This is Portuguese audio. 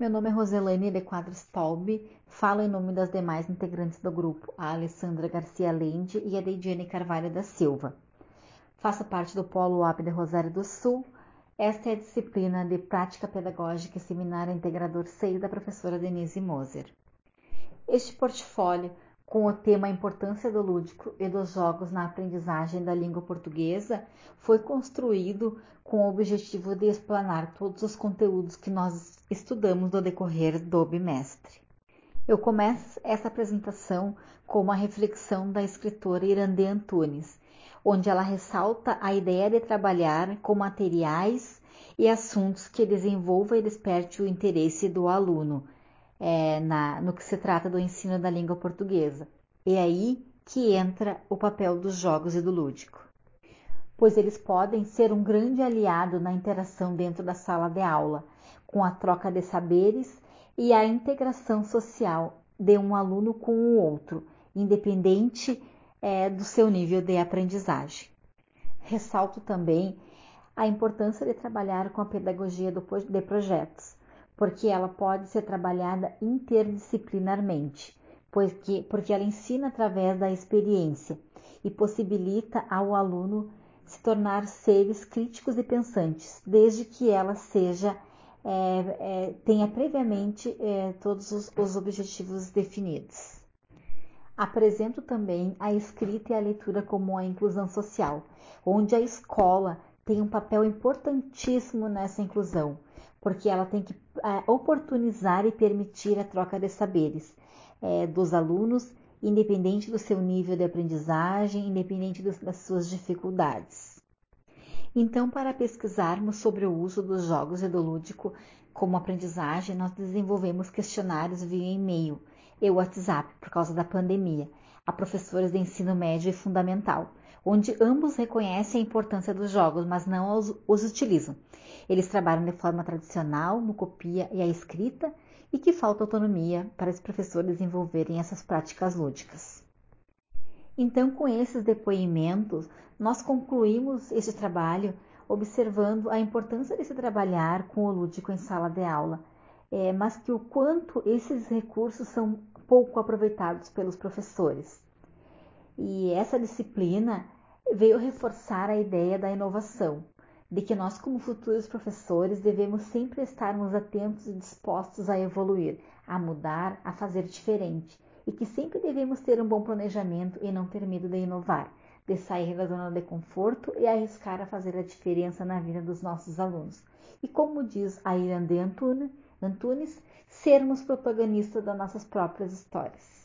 Meu nome é Roselaine de Quadros Tolbi, falo em nome das demais integrantes do grupo, a Alessandra Garcia Lende e a Deidiane Carvalho da Silva. Faço parte do Polo UAP de Rosário do Sul. Esta é a disciplina de Prática Pedagógica e Seminário Integrador 6 da professora Denise Moser. Este portfólio, com o tema A Importância do Lúdico e dos Jogos na Aprendizagem da Língua Portuguesa, foi construído com o objetivo de explanar todos os conteúdos que nós estudamos no decorrer do bimestre. Eu começo essa apresentação com uma reflexão da escritora Irandê Antunes, onde ela ressalta a ideia de trabalhar com materiais e assuntos que desenvolva e desperte o interesse do aluno é, na, no que se trata do ensino da língua portuguesa. É aí que entra o papel dos jogos e do lúdico pois eles podem ser um grande aliado na interação dentro da sala de aula, com a troca de saberes e a integração social de um aluno com o outro, independente é, do seu nível de aprendizagem. Ressalto também a importância de trabalhar com a pedagogia de projetos, porque ela pode ser trabalhada interdisciplinarmente, porque, porque ela ensina através da experiência e possibilita ao aluno se tornar seres críticos e pensantes, desde que ela seja é, é, tenha previamente é, todos os, os objetivos definidos. Apresento também a escrita e a leitura como a inclusão social, onde a escola tem um papel importantíssimo nessa inclusão, porque ela tem que é, oportunizar e permitir a troca de saberes é, dos alunos independente do seu nível de aprendizagem, independente das suas dificuldades. Então, para pesquisarmos sobre o uso dos jogos e do lúdico como aprendizagem, nós desenvolvemos questionários via e-mail e WhatsApp por causa da pandemia a professores de ensino médio e fundamental, onde ambos reconhecem a importância dos jogos, mas não os, os utilizam. Eles trabalham de forma tradicional, no copia e a escrita, e que falta autonomia para os professores desenvolverem essas práticas lúdicas. Então, com esses depoimentos, nós concluímos este trabalho observando a importância de se trabalhar com o lúdico em sala de aula, é, mas que o quanto esses recursos são pouco aproveitados pelos professores. E essa disciplina veio reforçar a ideia da inovação, de que nós, como futuros professores, devemos sempre estarmos atentos e dispostos a evoluir, a mudar, a fazer diferente, e que sempre devemos ter um bom planejamento e não ter medo de inovar, de sair da zona de conforto e arriscar a fazer a diferença na vida dos nossos alunos. E como diz a Irandê Antunes, sermos protagonistas das nossas próprias histórias.